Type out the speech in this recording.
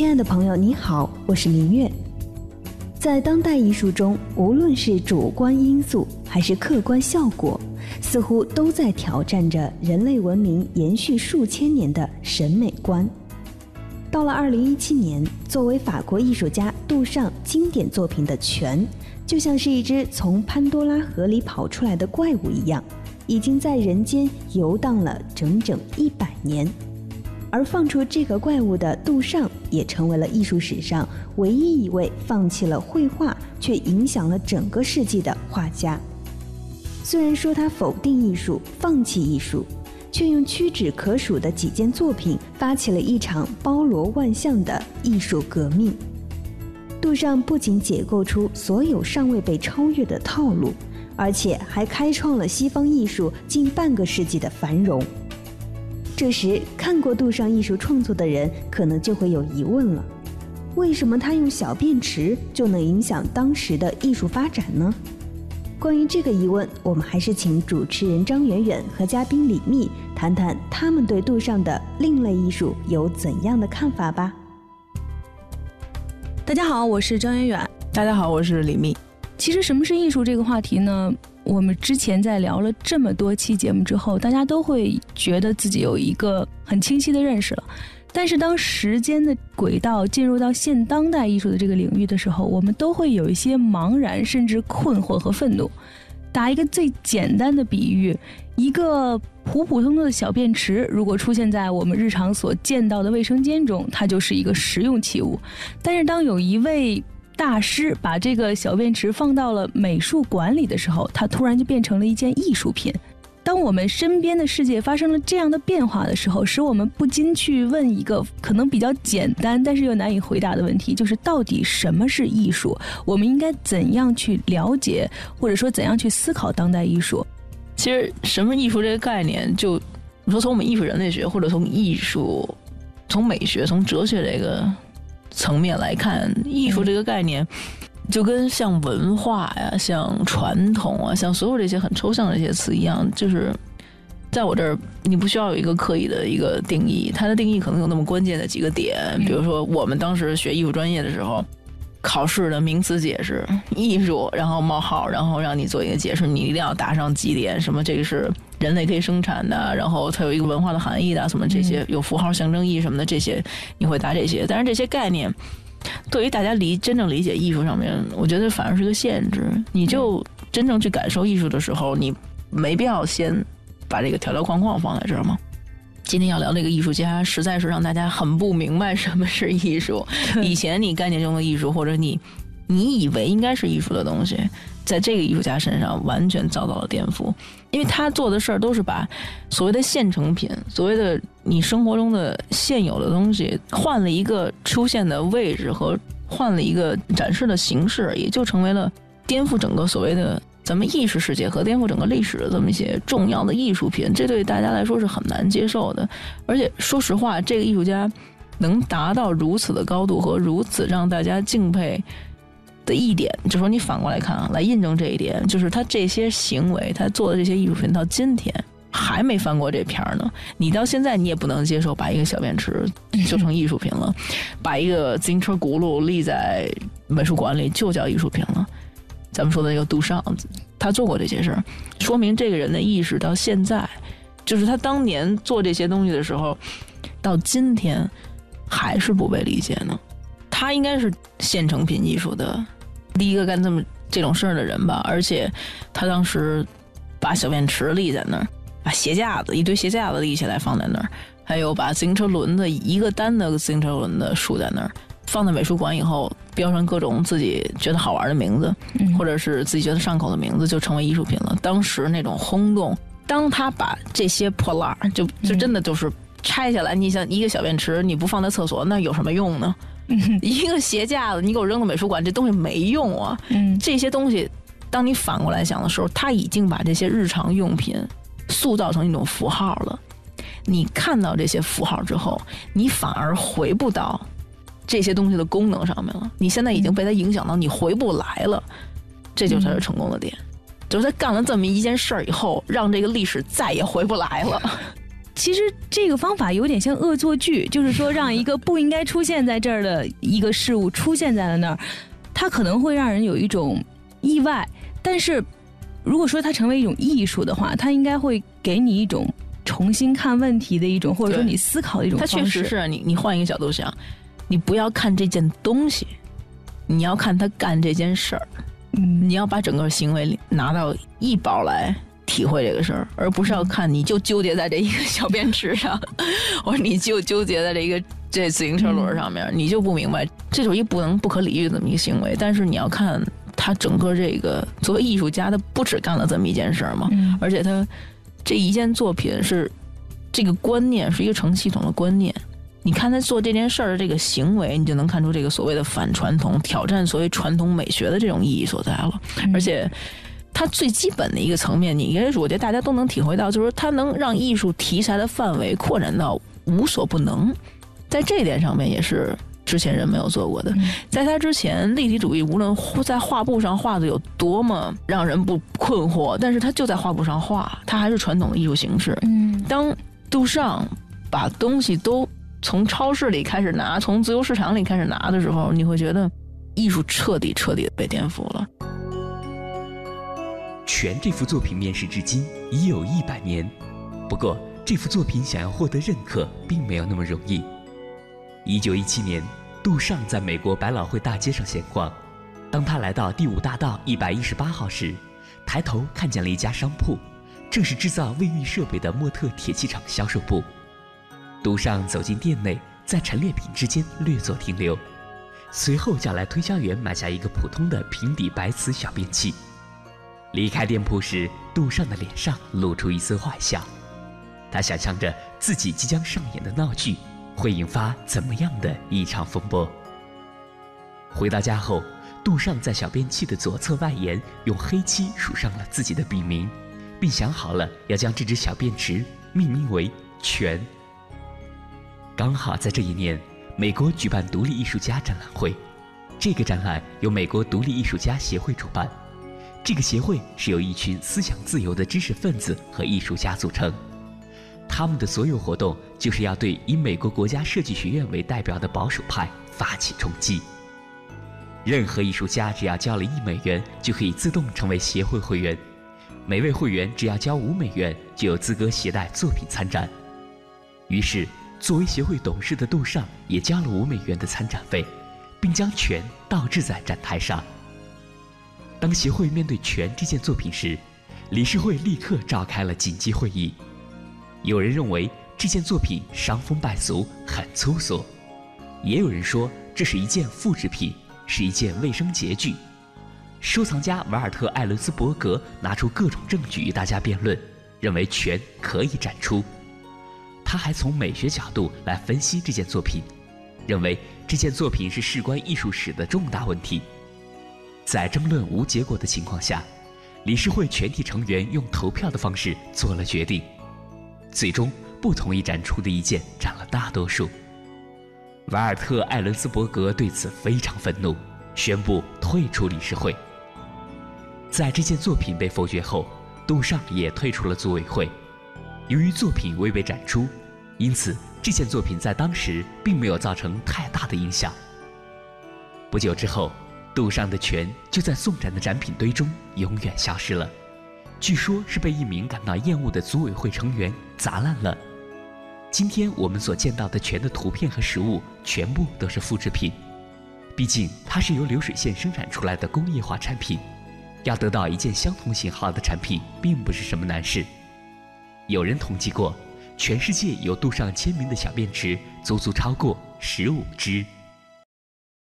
亲爱的朋友，你好，我是明月。在当代艺术中，无论是主观因素还是客观效果，似乎都在挑战着人类文明延续数千年的审美观。到了二零一七年，作为法国艺术家杜尚经典作品的《泉》，就像是一只从潘多拉盒里跑出来的怪物一样，已经在人间游荡了整整一百年。而放出这个怪物的杜尚，也成为了艺术史上唯一一位放弃了绘画却影响了整个世纪的画家。虽然说他否定艺术、放弃艺术，却用屈指可数的几件作品发起了一场包罗万象的艺术革命。杜尚不仅解构出所有尚未被超越的套路，而且还开创了西方艺术近半个世纪的繁荣。这时，看过杜尚艺术创作的人可能就会有疑问了：为什么他用小便池就能影响当时的艺术发展呢？关于这个疑问，我们还是请主持人张远远和嘉宾李密谈谈他们对杜尚的另类艺术有怎样的看法吧。大家好，我是张远远。大家好，我是李密。其实，什么是艺术这个话题呢？我们之前在聊了这么多期节目之后，大家都会觉得自己有一个很清晰的认识了。但是当时间的轨道进入到现当代艺术的这个领域的时候，我们都会有一些茫然，甚至困惑和愤怒。打一个最简单的比喻，一个普普通通的小便池，如果出现在我们日常所见到的卫生间中，它就是一个实用器物。但是当有一位大师把这个小便池放到了美术馆里的时候，它突然就变成了一件艺术品。当我们身边的世界发生了这样的变化的时候，使我们不禁去问一个可能比较简单，但是又难以回答的问题：就是到底什么是艺术？我们应该怎样去了解，或者说怎样去思考当代艺术？其实，什么艺术这个概念，就你说从我们艺术人类学，或者从艺术、从美学、从哲学这个。层面来看，艺术这个概念，就跟像文化呀、像传统啊、像所有这些很抽象的这些词一样，就是在我这儿，你不需要有一个刻意的一个定义，它的定义可能有那么关键的几个点，比如说我们当时学艺术专业的时候。考试的名词解释，艺术，然后冒号，然后让你做一个解释，你一定要打上几点，什么这个是人类可以生产的，然后它有一个文化的含义的，什么这些有符号象征意义什么的，这些你会答这些。但是这些概念对于大家理真正理解艺术上面，我觉得反而是个限制。你就真正去感受艺术的时候，你没必要先把这个条条框框放在这儿吗？今天要聊那个艺术家，实在是让大家很不明白什么是艺术。以前你概念中的艺术，或者你你以为应该是艺术的东西，在这个艺术家身上完全遭到了颠覆，因为他做的事儿都是把所谓的现成品，所谓的你生活中的现有的东西，换了一个出现的位置和换了一个展示的形式，也就成为了颠覆整个所谓的。咱们意识世界和颠覆整个历史的这么一些重要的艺术品，这对大家来说是很难接受的。而且说实话，这个艺术家能达到如此的高度和如此让大家敬佩的一点，就说你反过来看啊，来印证这一点，就是他这些行为，他做的这些艺术品到今天还没翻过这片儿呢。你到现在你也不能接受把一个小便池就成艺术品了，把一个自行车轱辘立在美术馆里就叫艺术品了。咱们说的那个杜尚，他做过这些事儿，说明这个人的意识到现在，就是他当年做这些东西的时候，到今天还是不被理解呢。他应该是现成品艺术的第一个干这么这种事儿的人吧？而且他当时把小便池立在那儿，把鞋架子一堆鞋架子立起来放在那儿，还有把自行车轮子一个单的自行车轮子竖在那儿。放在美术馆以后，标上各种自己觉得好玩的名字，或者是自己觉得上口的名字，就成为艺术品了。当时那种轰动，当他把这些破烂儿，就就真的就是拆下来，你想一个小便池，你不放在厕所，那有什么用呢？一个鞋架子，你给我扔到美术馆，这东西没用啊。这些东西，当你反过来想的时候，他已经把这些日常用品塑造成一种符号了。你看到这些符号之后，你反而回不到。这些东西的功能上面了，你现在已经被它影响到，你回不来了，这就是他成功的点，就是他干了这么一件事儿以后，让这个历史再也回不来了。其实这个方法有点像恶作剧，就是说让一个不应该出现在这儿的一个事物出现在了那儿，它可能会让人有一种意外。但是如果说它成为一种艺术的话，它应该会给你一种重新看问题的一种，或者说你思考的一种它方式。确实是你，你换一个角度想，你不要看这件东西，你要看他干这件事儿，嗯，你要把整个行为拿到一包来体会这个事儿，而不是要看你就纠结在这一个小便池上，或者你就纠结在这一个这自行车轮上面，你就不明白，这就是一不能不可理喻的这么一个行为。但是你要看他整个这个作为艺术家，他不止干了这么一件事儿嘛，嗯而且他这一件作品是这个观念是一个成系统的观念。你看他做这件事儿的这个行为，你就能看出这个所谓的反传统、挑战所谓传统美学的这种意义所在了。而且，它最基本的一个层面，你应该是我觉得大家都能体会到，就是它能让艺术题材的范围扩展到无所不能，在这一点上面也是之前人没有做过的。在他之前，立体主义无论在画布上画的有多么让人不困惑，但是他就在画布上画，它还是传统的艺术形式。嗯当杜尚把东西都从超市里开始拿，从自由市场里开始拿的时候，你会觉得艺术彻底彻底的被颠覆了。《全》这幅作品面世至今已有一百年，不过这幅作品想要获得认可，并没有那么容易。一九一七年，杜尚在美国百老汇大街上闲逛，当他来到第五大道一百一十八号时，抬头看见了一家商铺，正是制造卫浴设备的莫特铁器厂销售部。杜尚走进店内，在陈列品之间略作停留，随后叫来推销员买下一个普通的平底白瓷小便器。离开店铺时，杜尚的脸上露出一丝坏笑。他想象着自己即将上演的闹剧会引发怎么样的一场风波。回到家后，杜尚在小便器的左侧外沿用黑漆署上了自己的笔名，并想好了要将这只小便池命名为“泉”。刚好在这一年，美国举办独立艺术家展览会，这个展览由美国独立艺术家协会主办。这个协会是由一群思想自由的知识分子和艺术家组成，他们的所有活动就是要对以美国国家设计学院为代表的保守派发起冲击。任何艺术家只要交了一美元，就可以自动成为协会会员；每位会员只要交五美元，就有资格携带作品参展。于是，作为协会董事的杜尚也交了五美元的参展费，并将权倒置在展台上。当协会面对《泉》这件作品时，理事会立刻召开了紧急会议。有人认为这件作品伤风败俗，很粗俗；也有人说这是一件复制品，是一件卫生洁具。收藏家瓦尔特·艾伦斯伯格拿出各种证据与大家辩论，认为《泉》可以展出。他还从美学角度来分析这件作品，认为这件作品是事关艺术史的重大问题。在争论无结果的情况下，理事会全体成员用投票的方式做了决定。最终，不同意展出的意见占了大多数。瓦尔特·艾伦斯伯格对此非常愤怒，宣布退出理事会。在这件作品被否决后，杜尚也退出了组委会。由于作品未被展出，因此这件作品在当时并没有造成太大的影响。不久之后，杜尚的泉就在送展的展品堆中永远消失了，据说是被一名感到厌恶的组委会成员砸烂了。今天我们所见到的泉的图片和实物全部都是复制品，毕竟它是由流水线生产出来的工业化产品，要得到一件相同型号的产品并不是什么难事。有人统计过，全世界有杜尚签名的小便池足足超过十五只。